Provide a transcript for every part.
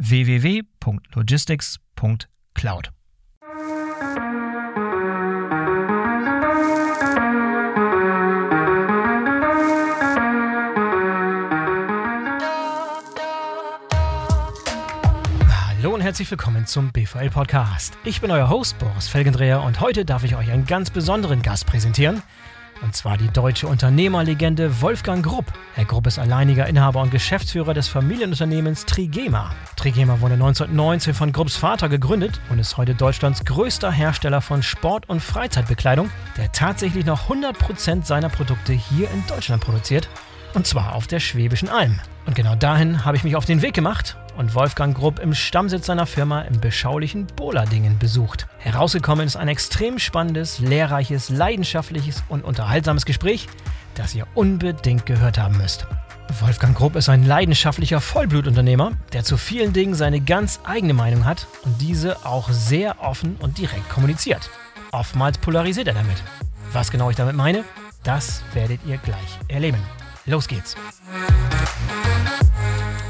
www.logistics.cloud. Hallo und herzlich willkommen zum BVL Podcast. Ich bin euer Host Boris Felgendreher und heute darf ich euch einen ganz besonderen Gast präsentieren. Und zwar die deutsche Unternehmerlegende Wolfgang Grupp. Herr Grupp ist alleiniger Inhaber und Geschäftsführer des Familienunternehmens Trigema. Trigema wurde 1919 von Grupps Vater gegründet und ist heute Deutschlands größter Hersteller von Sport- und Freizeitbekleidung, der tatsächlich noch 100% seiner Produkte hier in Deutschland produziert. Und zwar auf der Schwäbischen Alm. Und genau dahin habe ich mich auf den Weg gemacht und Wolfgang Grupp im Stammsitz seiner Firma im beschaulichen Boladingen besucht. Herausgekommen ist ein extrem spannendes, lehrreiches, leidenschaftliches und unterhaltsames Gespräch, das ihr unbedingt gehört haben müsst. Wolfgang Grupp ist ein leidenschaftlicher Vollblutunternehmer, der zu vielen Dingen seine ganz eigene Meinung hat und diese auch sehr offen und direkt kommuniziert. Oftmals polarisiert er damit. Was genau ich damit meine, das werdet ihr gleich erleben. Los geht's!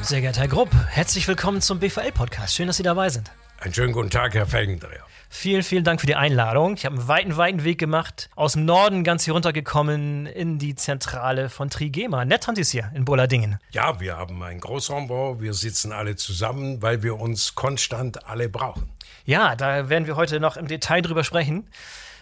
Sehr geehrter Herr Grupp, herzlich willkommen zum BVL-Podcast. Schön, dass Sie dabei sind. Einen schönen guten Tag, Herr Felgendreher. Vielen, vielen Dank für die Einladung. Ich habe einen weiten, weiten Weg gemacht, aus dem Norden ganz hier runtergekommen in die Zentrale von Trigema. Nett haben Sie es hier in Bollardingen. Ja, wir haben ein Großraumbau. Wir sitzen alle zusammen, weil wir uns konstant alle brauchen. Ja, da werden wir heute noch im Detail drüber sprechen.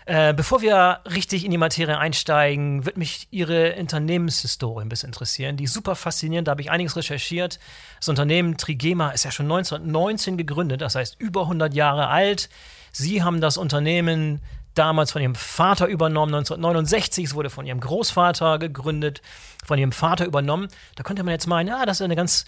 Äh, bevor wir richtig in die Materie einsteigen, wird mich Ihre Unternehmenshistorie ein bisschen interessieren. Die ist super faszinierend, da habe ich einiges recherchiert. Das Unternehmen Trigema ist ja schon 1919 gegründet, das heißt über 100 Jahre alt. Sie haben das Unternehmen damals von ihrem Vater übernommen, 1969, es wurde von ihrem Großvater gegründet, von ihrem Vater übernommen. Da könnte man jetzt meinen, ja, das ist eine ganz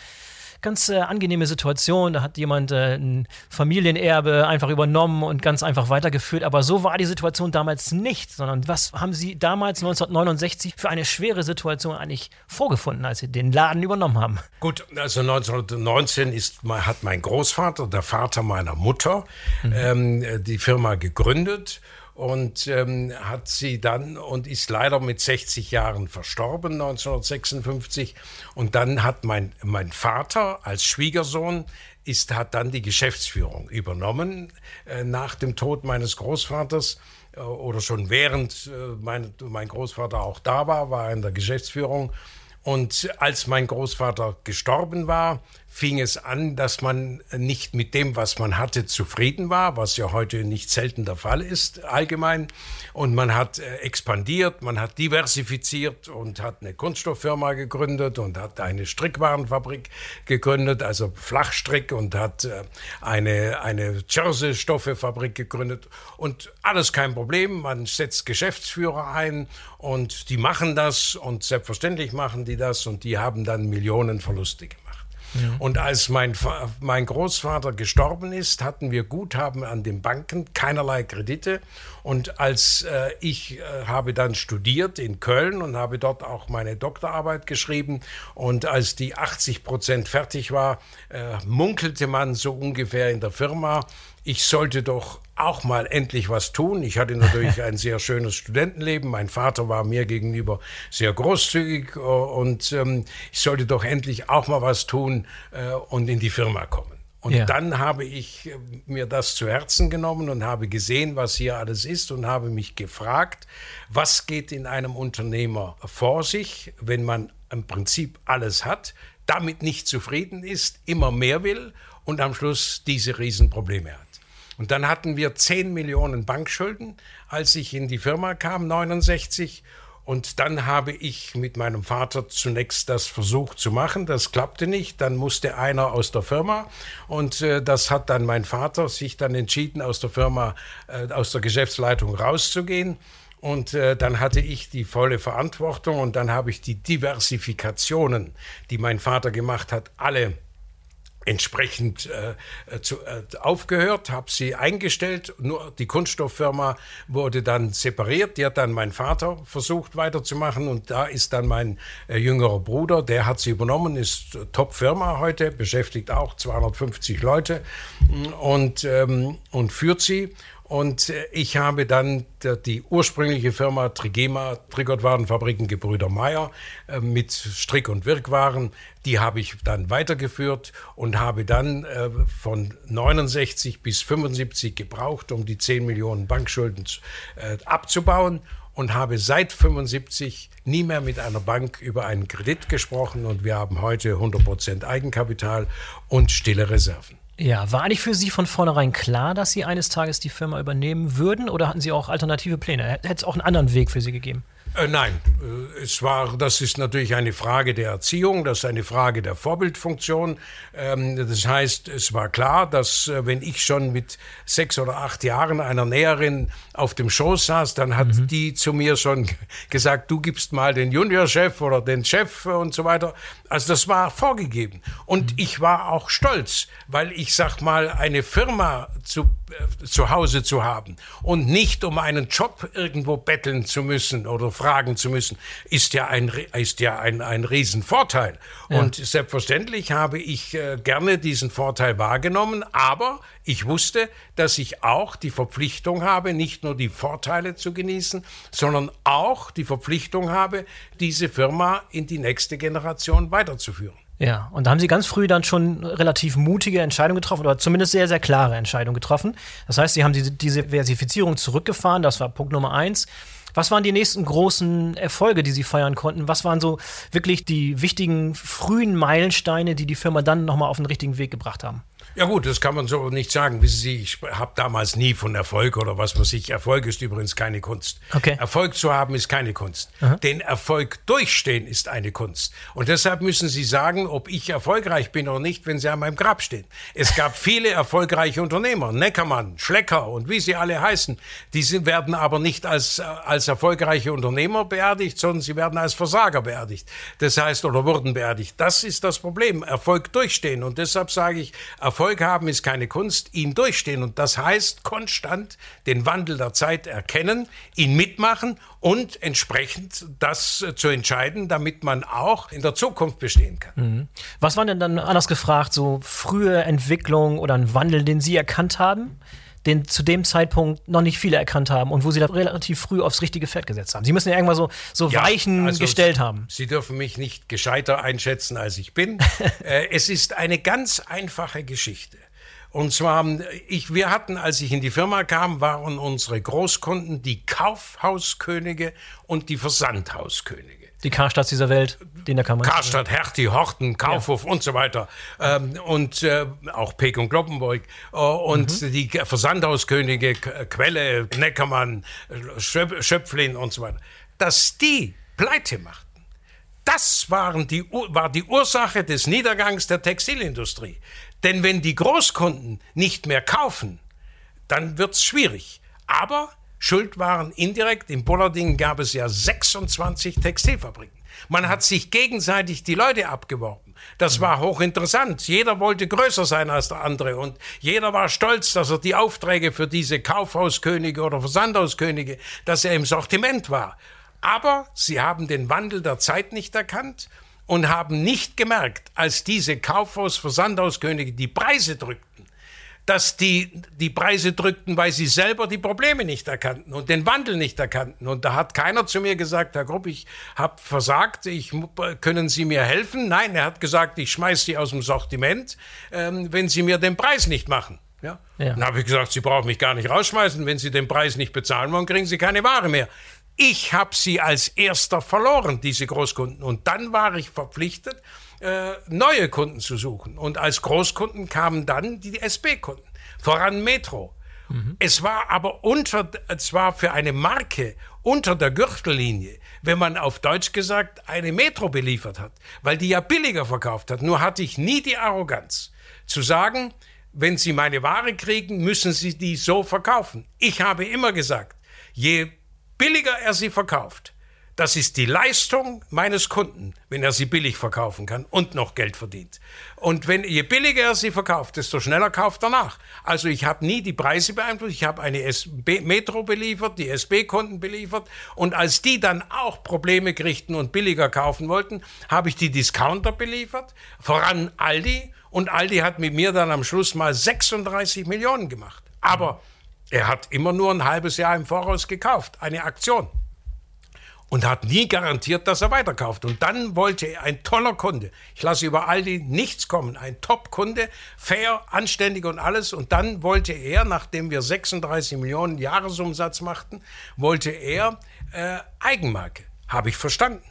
ganz äh, angenehme Situation. Da hat jemand äh, ein Familienerbe einfach übernommen und ganz einfach weitergeführt. Aber so war die Situation damals nicht, sondern was haben Sie damals 1969 für eine schwere Situation eigentlich vorgefunden, als Sie den Laden übernommen haben? Gut, also 1919 ist, hat mein Großvater, der Vater meiner Mutter, mhm. ähm, die Firma gegründet und ähm, hat sie dann und ist leider mit 60 Jahren verstorben 1956 und dann hat mein mein Vater als Schwiegersohn ist hat dann die Geschäftsführung übernommen äh, nach dem Tod meines Großvaters äh, oder schon während äh, mein, mein Großvater auch da war war er in der Geschäftsführung. Und als mein Großvater gestorben war, fing es an, dass man nicht mit dem, was man hatte, zufrieden war, was ja heute nicht selten der Fall ist, allgemein. Und man hat äh, expandiert, man hat diversifiziert und hat eine Kunststofffirma gegründet und hat eine Strickwarenfabrik gegründet, also Flachstrick und hat äh, eine, eine Jersey-Stoffefabrik gegründet. Und alles kein Problem, man setzt Geschäftsführer ein und die machen das und selbstverständlich machen die das und die haben dann Millionen Verluste gemacht. Und als mein, mein Großvater gestorben ist, hatten wir Guthaben an den Banken, keinerlei Kredite. Und als äh, ich äh, habe dann studiert in Köln und habe dort auch meine Doktorarbeit geschrieben. Und als die 80 Prozent fertig war, äh, munkelte man so ungefähr in der Firma, ich sollte doch auch mal endlich was tun. Ich hatte natürlich ein sehr schönes Studentenleben. Mein Vater war mir gegenüber sehr großzügig äh, und ähm, ich sollte doch endlich auch mal was tun äh, und in die Firma kommen. Und ja. dann habe ich äh, mir das zu Herzen genommen und habe gesehen, was hier alles ist und habe mich gefragt, was geht in einem Unternehmer vor sich, wenn man im Prinzip alles hat, damit nicht zufrieden ist, immer mehr will und am Schluss diese Riesenprobleme hat. Und dann hatten wir 10 Millionen Bankschulden, als ich in die Firma kam, 69. Und dann habe ich mit meinem Vater zunächst das versucht zu machen. Das klappte nicht. Dann musste einer aus der Firma. Und äh, das hat dann mein Vater sich dann entschieden, aus der Firma, äh, aus der Geschäftsleitung rauszugehen. Und äh, dann hatte ich die volle Verantwortung und dann habe ich die Diversifikationen, die mein Vater gemacht hat, alle entsprechend äh, zu, äh, aufgehört, habe sie eingestellt. Nur die Kunststofffirma wurde dann separiert. Die hat dann mein Vater versucht weiterzumachen und da ist dann mein äh, jüngerer Bruder, der hat sie übernommen, ist Top-Firma heute, beschäftigt auch 250 Leute und, ähm, und führt sie. Und äh, ich habe dann die ursprüngliche Firma Trigema, Trigotwarenfabriken Gebrüder Meyer, äh, mit Strick- und Wirkwaren, die habe ich dann weitergeführt und habe dann äh, von 69 bis 75 gebraucht, um die 10 Millionen Bankschulden abzubauen und habe seit 75 nie mehr mit einer Bank über einen Kredit gesprochen und wir haben heute 100 Prozent Eigenkapital und stille Reserven. Ja, war eigentlich für Sie von vornherein klar, dass Sie eines Tages die Firma übernehmen würden oder hatten Sie auch alternative Pläne? Hätte es auch einen anderen Weg für Sie gegeben? Äh, nein, äh, es war, das ist natürlich eine Frage der Erziehung, das ist eine Frage der Vorbildfunktion. Ähm, das heißt, es war klar, dass äh, wenn ich schon mit sechs oder acht Jahren einer Näherin auf dem Schoß saß, dann hat mhm. die zu mir schon gesagt, du gibst mal den Juniorchef oder den Chef und so weiter. Also das war vorgegeben. Und mhm. ich war auch stolz, weil ich sag mal, eine Firma zu, zu Hause zu haben und nicht um einen Job irgendwo betteln zu müssen oder fragen zu müssen, ist ja ein, ist ja ein, ein Riesenvorteil. Ja. Und selbstverständlich habe ich äh, gerne diesen Vorteil wahrgenommen, aber ich wusste, dass ich auch die Verpflichtung habe, nicht nur die Vorteile zu genießen, sondern auch die Verpflichtung habe, diese Firma in die nächste Generation weiterzuführen. Ja, und da haben Sie ganz früh dann schon relativ mutige Entscheidungen getroffen oder zumindest sehr, sehr klare Entscheidungen getroffen. Das heißt, Sie haben diese, Versifizierung zurückgefahren, das war Punkt Nummer eins. Was waren die nächsten großen Erfolge, die Sie feiern konnten? Was waren so wirklich die wichtigen frühen Meilensteine, die die Firma dann nochmal auf den richtigen Weg gebracht haben? Ja gut, das kann man so nicht sagen. Wissen Sie, ich habe damals nie von Erfolg oder was weiß ich. Erfolg ist übrigens keine Kunst. Okay. Erfolg zu haben ist keine Kunst. Aha. Den Erfolg durchstehen ist eine Kunst. Und deshalb müssen Sie sagen, ob ich erfolgreich bin oder nicht, wenn Sie an meinem Grab stehen. Es gab viele erfolgreiche Unternehmer, Neckermann, Schlecker und wie sie alle heißen. Die sind, werden aber nicht als, als erfolgreiche Unternehmer beerdigt, sondern sie werden als Versager beerdigt. Das heißt, oder wurden beerdigt. Das ist das Problem. Erfolg durchstehen. Und deshalb sage ich, Erfolg Erfolg haben ist keine Kunst, ihn durchstehen. Und das heißt, konstant den Wandel der Zeit erkennen, ihn mitmachen und entsprechend das zu entscheiden, damit man auch in der Zukunft bestehen kann. Mhm. Was waren denn dann anders gefragt, so frühe Entwicklung oder ein Wandel, den Sie erkannt haben? Den zu dem Zeitpunkt noch nicht viele erkannt haben und wo sie da relativ früh aufs richtige Pferd gesetzt haben. Sie müssen ja irgendwann so, so ja, Weichen also gestellt haben. Sie dürfen mich nicht gescheiter einschätzen, als ich bin. äh, es ist eine ganz einfache Geschichte. Und zwar, ich, wir hatten, als ich in die Firma kam, waren unsere Großkunden die Kaufhauskönige und die Versandhauskönige. Die Karstadt dieser Welt, die in der Kammer. Karstadt, Hertie, Horten, Kaufhof ja. und so weiter. Ähm, und äh, auch Peek und Kloppenburg. Äh, und mhm. die Versandhauskönige, Quelle, Neckermann, Schöp Schöpflin und so weiter. Dass die Pleite machten, das waren die, war die Ursache des Niedergangs der Textilindustrie. Denn wenn die Großkunden nicht mehr kaufen, dann wird's schwierig. Aber Schuld waren indirekt. In Bollarding gab es ja 26 Textilfabriken. Man hat sich gegenseitig die Leute abgeworben. Das war hochinteressant. Jeder wollte größer sein als der andere und jeder war stolz, dass er die Aufträge für diese Kaufhauskönige oder Versandhauskönige, dass er im Sortiment war. Aber sie haben den Wandel der Zeit nicht erkannt und haben nicht gemerkt, als diese Kaufhaus-Versandhauskönige die Preise drückten, dass die die Preise drückten, weil sie selber die Probleme nicht erkannten und den Wandel nicht erkannten. Und da hat keiner zu mir gesagt, Herr Grupp, ich habe versagt, ich, können Sie mir helfen? Nein, er hat gesagt, ich schmeiß Sie aus dem Sortiment, ähm, wenn Sie mir den Preis nicht machen. Ja? ja. Dann habe ich gesagt, Sie brauchen mich gar nicht rausschmeißen. Wenn Sie den Preis nicht bezahlen wollen, kriegen Sie keine Ware mehr. Ich habe sie als erster verloren, diese Großkunden. Und dann war ich verpflichtet, äh, neue Kunden zu suchen. Und als Großkunden kamen dann die SB-Kunden, voran Metro. Mhm. Es war aber unter, es war für eine Marke unter der Gürtellinie, wenn man auf Deutsch gesagt eine Metro beliefert hat, weil die ja billiger verkauft hat. Nur hatte ich nie die Arroganz zu sagen, wenn Sie meine Ware kriegen, müssen Sie die so verkaufen. Ich habe immer gesagt, je billiger er sie verkauft, das ist die Leistung meines Kunden, wenn er sie billig verkaufen kann und noch Geld verdient. Und wenn je billiger er sie verkauft, desto schneller kauft er nach. Also ich habe nie die Preise beeinflusst. Ich habe eine SB Metro beliefert, die SB-Kunden beliefert. Und als die dann auch Probleme kriegten und billiger kaufen wollten, habe ich die Discounter beliefert, voran Aldi. Und Aldi hat mit mir dann am Schluss mal 36 Millionen gemacht. Aber er hat immer nur ein halbes Jahr im Voraus gekauft, eine Aktion und hat nie garantiert, dass er weiterkauft. Und dann wollte er ein toller Kunde. Ich lasse über Aldi nichts kommen. Ein Top-Kunde, fair, anständig und alles. Und dann wollte er, nachdem wir 36 Millionen Jahresumsatz machten, wollte er äh, Eigenmarke. Habe ich verstanden.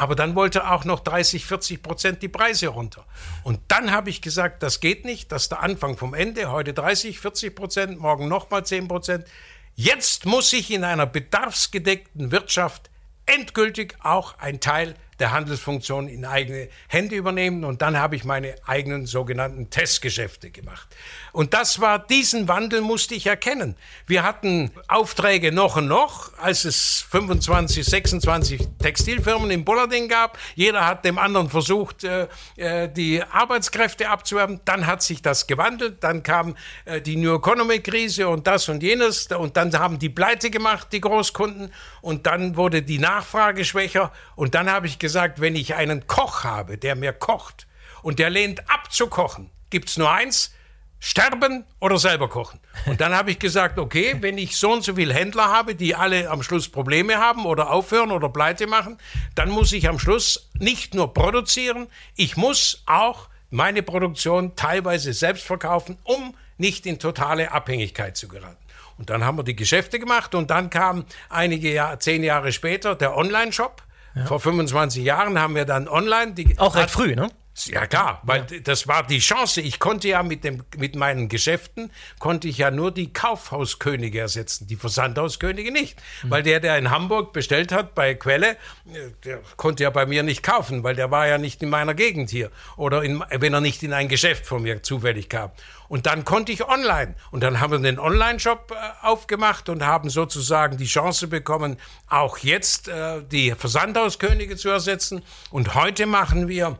Aber dann wollte auch noch 30, 40 Prozent die Preise runter. Und dann habe ich gesagt, das geht nicht, das ist der Anfang vom Ende. Heute 30, 40 Prozent, morgen nochmal 10 Prozent. Jetzt muss ich in einer bedarfsgedeckten Wirtschaft endgültig auch ein Teil der Handelsfunktion in eigene Hände übernehmen. Und dann habe ich meine eigenen sogenannten Testgeschäfte gemacht. Und das war, diesen Wandel musste ich erkennen. Wir hatten Aufträge noch und noch, als es 25, 26 Textilfirmen in Bullarding gab. Jeder hat dem anderen versucht, äh, äh, die Arbeitskräfte abzuwerben. Dann hat sich das gewandelt. Dann kam äh, die New Economy Krise und das und jenes. Und dann haben die Pleite gemacht, die Großkunden. Und dann wurde die Nachfrage schwächer. Und dann habe ich gesagt, wenn ich einen Koch habe, der mir kocht und der lehnt ab zu kochen, gibt es nur eins, sterben oder selber kochen. Und dann habe ich gesagt, okay, wenn ich so und so viele Händler habe, die alle am Schluss Probleme haben oder aufhören oder pleite machen, dann muss ich am Schluss nicht nur produzieren, ich muss auch meine Produktion teilweise selbst verkaufen, um nicht in totale Abhängigkeit zu geraten. Und dann haben wir die Geschäfte gemacht und dann kam einige Jahre, zehn Jahre später der Online-Shop. Ja. Vor 25 Jahren haben wir dann online. Die, Auch recht früh, ne? Ja klar, weil ja. das war die Chance. Ich konnte ja mit, dem, mit meinen Geschäften, konnte ich ja nur die Kaufhauskönige ersetzen, die Versandhauskönige nicht. Mhm. Weil der, der in Hamburg bestellt hat bei Quelle, der konnte ja bei mir nicht kaufen, weil der war ja nicht in meiner Gegend hier. Oder in, wenn er nicht in ein Geschäft von mir zufällig kam. Und dann konnte ich online. Und dann haben wir den Online-Shop äh, aufgemacht und haben sozusagen die Chance bekommen, auch jetzt äh, die Versandhauskönige zu ersetzen. Und heute machen wir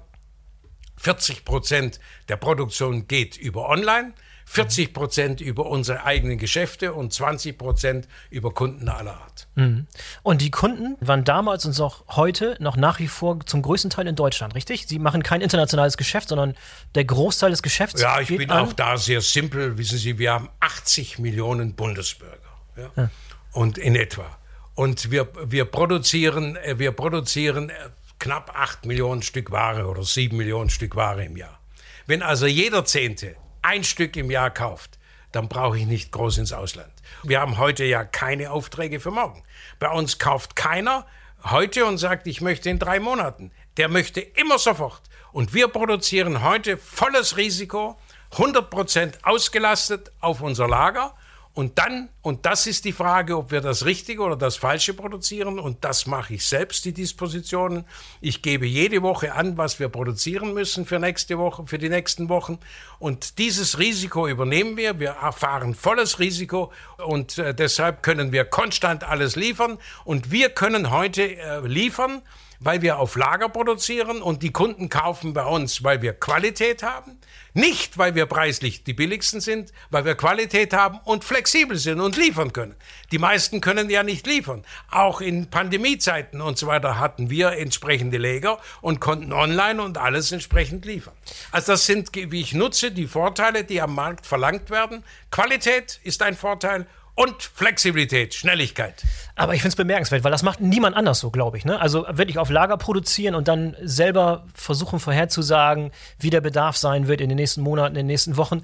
40 Prozent der Produktion geht über Online, 40 Prozent über unsere eigenen Geschäfte und 20 Prozent über Kunden aller Art. Mhm. Und die Kunden waren damals und auch heute noch nach wie vor zum größten Teil in Deutschland, richtig? Sie machen kein internationales Geschäft, sondern der Großteil des Geschäfts. Ja, ich bin an. auch da sehr simpel. Wissen Sie, wir haben 80 Millionen Bundesbürger. Ja? Ja. Und in etwa. Und wir, wir produzieren, äh, wir produzieren äh, knapp 8 Millionen Stück Ware oder 7 Millionen Stück Ware im Jahr. Wenn also jeder Zehnte ein Stück im Jahr kauft, dann brauche ich nicht groß ins Ausland. Wir haben heute ja keine Aufträge für morgen. Bei uns kauft keiner heute und sagt, ich möchte in drei Monaten. Der möchte immer sofort. Und wir produzieren heute volles Risiko, 100% ausgelastet auf unser Lager und dann, und das ist die Frage, ob wir das Richtige oder das Falsche produzieren. Und das mache ich selbst, die Dispositionen. Ich gebe jede Woche an, was wir produzieren müssen für nächste Woche, für die nächsten Wochen. Und dieses Risiko übernehmen wir. Wir erfahren volles Risiko und äh, deshalb können wir konstant alles liefern. Und wir können heute äh, liefern weil wir auf Lager produzieren und die Kunden kaufen bei uns, weil wir Qualität haben. Nicht, weil wir preislich die billigsten sind, weil wir Qualität haben und flexibel sind und liefern können. Die meisten können ja nicht liefern. Auch in Pandemiezeiten und so weiter hatten wir entsprechende Lager und konnten online und alles entsprechend liefern. Also das sind, wie ich nutze, die Vorteile, die am Markt verlangt werden. Qualität ist ein Vorteil und Flexibilität, Schnelligkeit. Aber ich finde es bemerkenswert, weil das macht niemand anders so, glaube ich. Ne? Also wirklich auf Lager produzieren und dann selber versuchen vorherzusagen, wie der Bedarf sein wird in den nächsten Monaten, in den nächsten Wochen.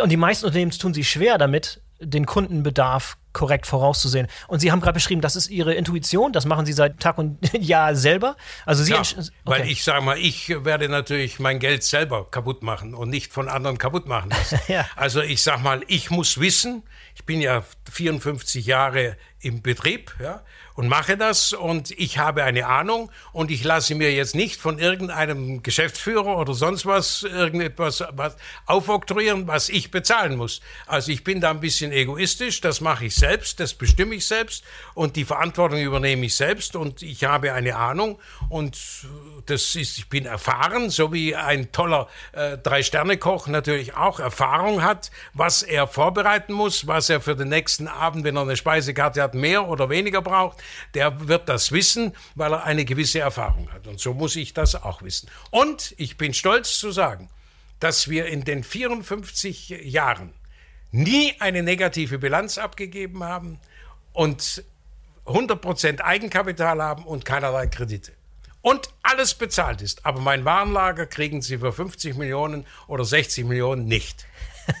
Und die meisten Unternehmen tun sich schwer damit, den Kundenbedarf korrekt vorauszusehen. Und Sie haben gerade beschrieben, das ist Ihre Intuition, das machen Sie seit Tag und Jahr selber. Also Sie ja, okay. weil ich sage mal, ich werde natürlich mein Geld selber kaputt machen und nicht von anderen kaputt machen lassen. ja. Also ich sage mal, ich muss wissen, ich bin ja 54 Jahre im Betrieb, ja, und mache das und ich habe eine Ahnung und ich lasse mir jetzt nicht von irgendeinem Geschäftsführer oder sonst was irgendetwas was aufoktroyieren, was ich bezahlen muss. Also ich bin da ein bisschen egoistisch, das mache ich selbst, das bestimme ich selbst und die Verantwortung übernehme ich selbst und ich habe eine Ahnung und das ist, ich bin erfahren, so wie ein toller äh, Drei-Sterne-Koch natürlich auch Erfahrung hat, was er vorbereiten muss, was er für den nächsten Abend, wenn er eine Speisekarte hat, mehr oder weniger braucht der wird das wissen, weil er eine gewisse Erfahrung hat. Und so muss ich das auch wissen. Und ich bin stolz zu sagen, dass wir in den 54 Jahren nie eine negative Bilanz abgegeben haben und 100% Eigenkapital haben und keinerlei Kredite. Und alles bezahlt ist. Aber mein Warenlager kriegen Sie für 50 Millionen oder 60 Millionen nicht.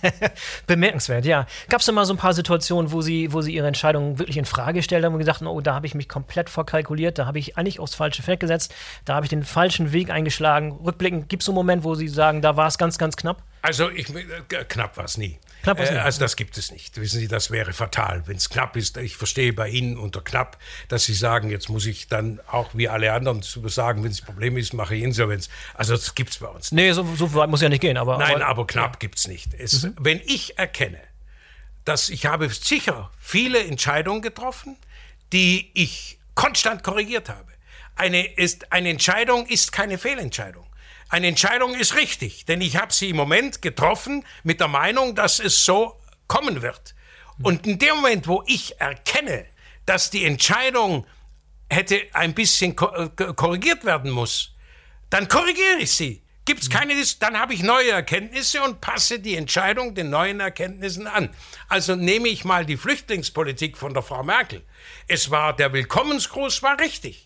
Bemerkenswert, ja. Gab es denn mal so ein paar Situationen, wo Sie, wo Sie Ihre Entscheidung wirklich in Frage gestellt haben und gesagt haben, oh, da habe ich mich komplett verkalkuliert, da habe ich eigentlich aufs falsche Feld gesetzt, da habe ich den falschen Weg eingeschlagen. Rückblickend, gibt es so einen Moment, wo Sie sagen, da war es ganz, ganz knapp? Also ich, äh, knapp war es nie. Knapp äh, also das gibt es nicht. Wissen Sie, das wäre fatal, wenn es knapp ist. Ich verstehe bei Ihnen unter knapp, dass Sie sagen, jetzt muss ich dann auch wie alle anderen sagen, wenn es ein Problem ist, mache ich Insolvenz. Also das gibt es bei uns. Nicht. Nee, so, so weit muss ja nicht gehen. Aber, Nein, aber, aber knapp ja. gibt es nicht. Es, mhm. Wenn ich erkenne, dass ich habe sicher viele Entscheidungen getroffen, die ich konstant korrigiert habe. Eine, ist, eine Entscheidung ist keine Fehlentscheidung. Eine Entscheidung ist richtig, denn ich habe sie im Moment getroffen mit der Meinung, dass es so kommen wird. Und in dem Moment, wo ich erkenne, dass die Entscheidung hätte ein bisschen äh, korrigiert werden muss, dann korrigiere ich sie. Gibt es keine, dann habe ich neue Erkenntnisse und passe die Entscheidung den neuen Erkenntnissen an. Also nehme ich mal die Flüchtlingspolitik von der Frau Merkel. Es war der Willkommensgruß war richtig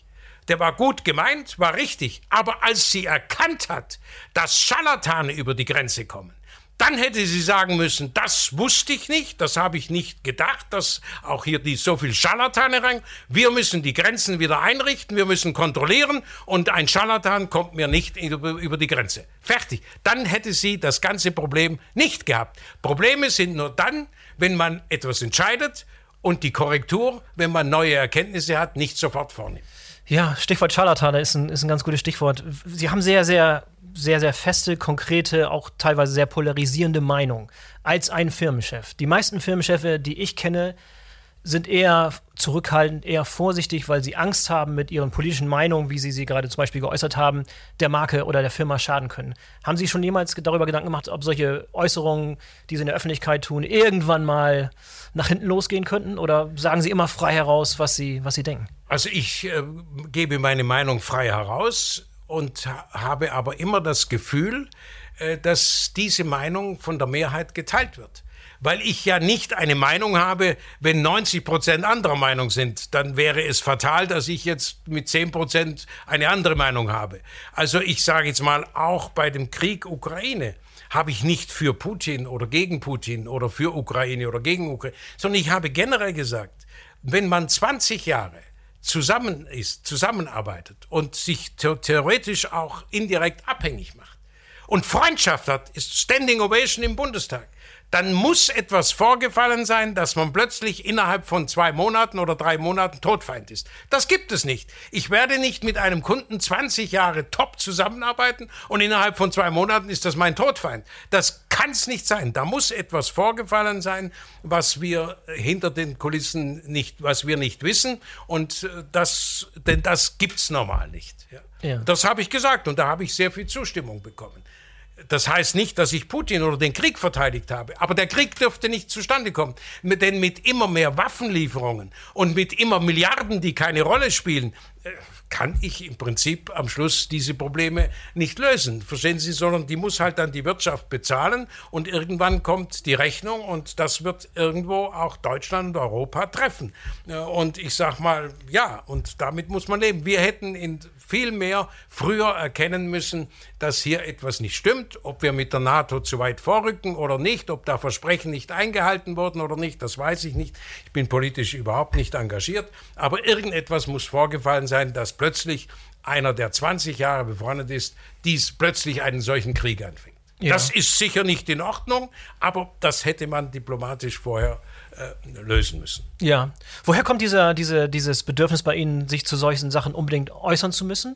der war gut gemeint, war richtig. Aber als sie erkannt hat, dass Scharlatane über die Grenze kommen, dann hätte sie sagen müssen, das wusste ich nicht, das habe ich nicht gedacht, dass auch hier die so viel Scharlatane rein. Wir müssen die Grenzen wieder einrichten, wir müssen kontrollieren und ein Scharlatan kommt mir nicht über, die Grenze. Fertig. Dann hätte sie das ganze Problem nicht gehabt. Probleme sind nur dann, wenn man etwas entscheidet und die Korrektur, wenn man neue Erkenntnisse hat, nicht sofort vornimmt. Ja, Stichwort Scharlatane ist ein, ist ein ganz gutes Stichwort. Sie haben sehr, sehr, sehr, sehr feste, konkrete, auch teilweise sehr polarisierende Meinung als ein Firmenchef. Die meisten Firmenchefs, die ich kenne, sind eher zurückhaltend, eher vorsichtig, weil sie Angst haben mit ihren politischen Meinungen, wie sie sie gerade zum Beispiel geäußert haben, der Marke oder der Firma schaden können. Haben Sie schon jemals darüber Gedanken gemacht, ob solche Äußerungen, die Sie in der Öffentlichkeit tun, irgendwann mal nach hinten losgehen könnten? Oder sagen Sie immer frei heraus, was Sie, was Sie denken? Also ich äh, gebe meine Meinung frei heraus und habe aber immer das Gefühl, äh, dass diese Meinung von der Mehrheit geteilt wird weil ich ja nicht eine Meinung habe, wenn 90 Prozent anderer Meinung sind, dann wäre es fatal, dass ich jetzt mit 10 Prozent eine andere Meinung habe. Also ich sage jetzt mal, auch bei dem Krieg Ukraine habe ich nicht für Putin oder gegen Putin oder für Ukraine oder gegen Ukraine, sondern ich habe generell gesagt, wenn man 20 Jahre zusammen ist, zusammenarbeitet und sich theoretisch auch indirekt abhängig macht. Und Freundschaft hat, ist Standing Ovation im Bundestag dann muss etwas vorgefallen sein, dass man plötzlich innerhalb von zwei Monaten oder drei Monaten Todfeind ist. Das gibt es nicht. Ich werde nicht mit einem Kunden 20 Jahre top zusammenarbeiten und innerhalb von zwei Monaten ist das mein Todfeind. Das kann es nicht sein. Da muss etwas vorgefallen sein, was wir hinter den Kulissen nicht, was wir nicht wissen. Und äh, das, denn das gibt's normal nicht. Ja. Ja. Das habe ich gesagt und da habe ich sehr viel Zustimmung bekommen. Das heißt nicht, dass ich Putin oder den Krieg verteidigt habe, aber der Krieg dürfte nicht zustande kommen. Denn mit immer mehr Waffenlieferungen und mit immer Milliarden, die keine Rolle spielen, äh, kann ich im Prinzip am Schluss diese Probleme nicht lösen. Verstehen Sie, sondern die muss halt dann die Wirtschaft bezahlen und irgendwann kommt die Rechnung und das wird irgendwo auch Deutschland und Europa treffen. Äh, und ich sag mal, ja, und damit muss man leben. Wir hätten in viel mehr früher erkennen müssen, dass hier etwas nicht stimmt, ob wir mit der NATO zu weit vorrücken oder nicht, ob da Versprechen nicht eingehalten wurden oder nicht, das weiß ich nicht. Ich bin politisch überhaupt nicht engagiert, aber irgendetwas muss vorgefallen sein, dass plötzlich einer, der 20 Jahre befreundet ist, dies plötzlich einen solchen Krieg anfängt. Ja. Das ist sicher nicht in Ordnung, aber das hätte man diplomatisch vorher äh, lösen müssen. Ja. Woher kommt dieser, diese, dieses Bedürfnis bei Ihnen, sich zu solchen Sachen unbedingt äußern zu müssen?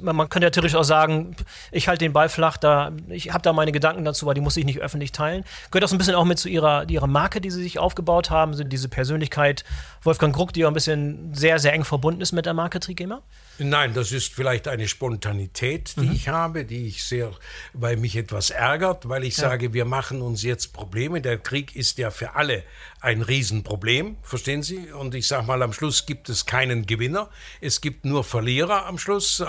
Man könnte ja theoretisch auch sagen, ich halte den Ball flach, da, ich habe da meine Gedanken dazu, aber die muss ich nicht öffentlich teilen. Gehört das ein bisschen auch mit zu ihrer, ihrer Marke, die sie sich aufgebaut haben, diese Persönlichkeit Wolfgang Gruck, die auch ein bisschen sehr, sehr eng verbunden ist mit der Marke Trigema? Nein, das ist vielleicht eine Spontanität, die mhm. ich habe, die ich sehr, weil mich etwas ärgert, weil ich ja. sage, wir machen uns jetzt Probleme. Der Krieg ist ja für alle ein Riesenproblem, verstehen Sie? Und ich sage mal, am Schluss gibt es keinen Gewinner. Es gibt nur Verlierer am Schluss.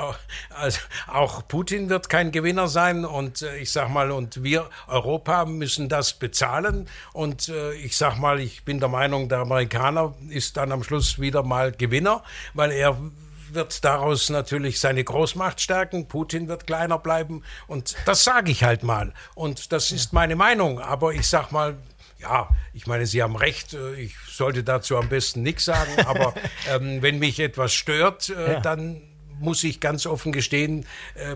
Also auch Putin wird kein Gewinner sein. Und äh, ich sage mal, und wir Europa müssen das bezahlen. Und äh, ich sage mal, ich bin der Meinung, der Amerikaner ist dann am Schluss wieder mal Gewinner, weil er wird daraus natürlich seine Großmacht stärken, Putin wird kleiner bleiben und das sage ich halt mal und das ist meine Meinung, aber ich sag mal, ja, ich meine, Sie haben recht, äh, ich sollte dazu am besten nichts sagen, aber ähm, wenn mich etwas stört, äh, ja. dann muss ich ganz offen gestehen, äh,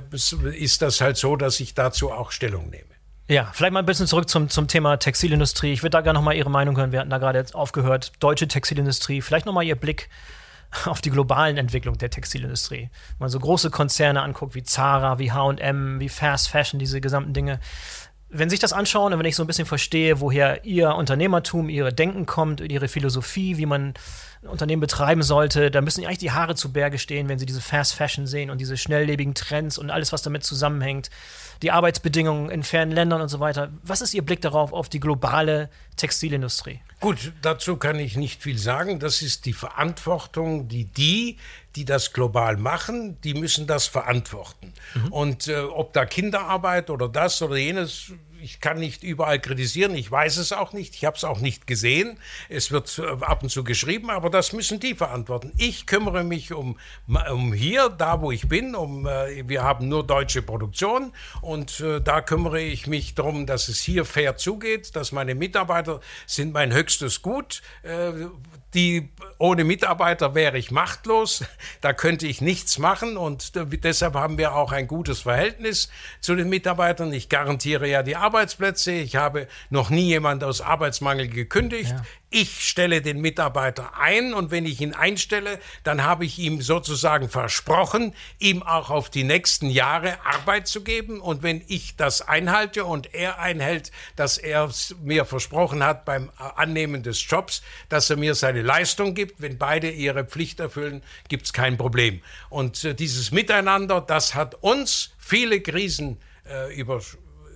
ist das halt so, dass ich dazu auch Stellung nehme. Ja, vielleicht mal ein bisschen zurück zum, zum Thema Textilindustrie. Ich würde da gerne nochmal Ihre Meinung hören. Wir hatten da gerade jetzt aufgehört. Deutsche Textilindustrie. Vielleicht nochmal Ihr Blick auf die globalen Entwicklung der Textilindustrie. Wenn man so große Konzerne anguckt wie Zara, wie H&M, wie Fast Fashion, diese gesamten Dinge. Wenn sich das anschauen und wenn ich so ein bisschen verstehe, woher ihr Unternehmertum, ihre Denken kommt, ihre Philosophie, wie man ein Unternehmen betreiben sollte, da müssen eigentlich die Haare zu Berge stehen, wenn sie diese Fast Fashion sehen und diese schnelllebigen Trends und alles, was damit zusammenhängt, die Arbeitsbedingungen in fernen Ländern und so weiter. Was ist Ihr Blick darauf, auf die globale Textilindustrie? Gut, dazu kann ich nicht viel sagen. Das ist die Verantwortung, die die, die das global machen, die müssen das verantworten. Mhm. Und äh, ob da Kinderarbeit oder das oder jenes, ich kann nicht überall kritisieren, ich weiß es auch nicht, ich habe es auch nicht gesehen. Es wird ab und zu geschrieben, aber das müssen die verantworten. Ich kümmere mich um, um hier, da wo ich bin, um, äh, wir haben nur deutsche Produktion und äh, da kümmere ich mich darum, dass es hier fair zugeht, dass meine Mitarbeiter sind mein höchstes Gut. Äh, die ohne Mitarbeiter wäre ich machtlos, da könnte ich nichts machen und deshalb haben wir auch ein gutes Verhältnis zu den Mitarbeitern. Ich garantiere ja die Arbeitsplätze. Ich habe noch nie jemand aus Arbeitsmangel gekündigt. Ja. Ich stelle den Mitarbeiter ein und wenn ich ihn einstelle, dann habe ich ihm sozusagen versprochen, ihm auch auf die nächsten Jahre Arbeit zu geben. Und wenn ich das einhalte und er einhält, dass er mir versprochen hat beim Annehmen des Jobs, dass er mir seine Leistung gibt, wenn beide ihre Pflicht erfüllen, gibt es kein Problem. Und äh, dieses Miteinander, das hat uns viele Krisen äh, über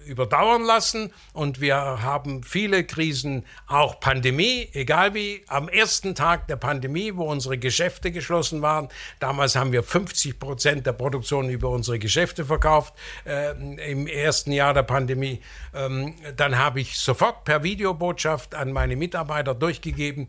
überdauern lassen. Und wir haben viele Krisen, auch Pandemie, egal wie, am ersten Tag der Pandemie, wo unsere Geschäfte geschlossen waren, damals haben wir 50 Prozent der Produktion über unsere Geschäfte verkauft, äh, im ersten Jahr der Pandemie, ähm, dann habe ich sofort per Videobotschaft an meine Mitarbeiter durchgegeben,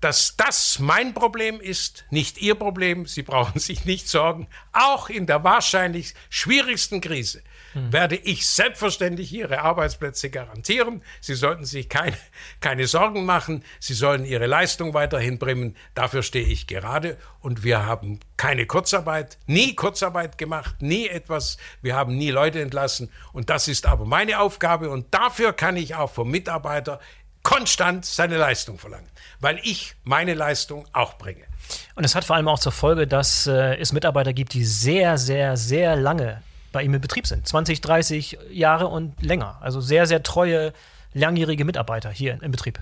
dass das mein Problem ist, nicht Ihr Problem. Sie brauchen sich nicht sorgen. Auch in der wahrscheinlich schwierigsten Krise hm. werde ich selbstverständlich Ihre Arbeitsplätze garantieren. Sie sollten sich keine, keine Sorgen machen. Sie sollen Ihre Leistung weiterhin bringen. Dafür stehe ich gerade. Und wir haben keine Kurzarbeit, nie Kurzarbeit gemacht, nie etwas. Wir haben nie Leute entlassen. Und das ist aber meine Aufgabe. Und dafür kann ich auch vom Mitarbeiter konstant seine Leistung verlangen, weil ich meine Leistung auch bringe. Und es hat vor allem auch zur Folge, dass äh, es Mitarbeiter gibt, die sehr, sehr, sehr lange bei ihm im Betrieb sind. 20, 30 Jahre und länger. Also sehr, sehr treue, langjährige Mitarbeiter hier im Betrieb.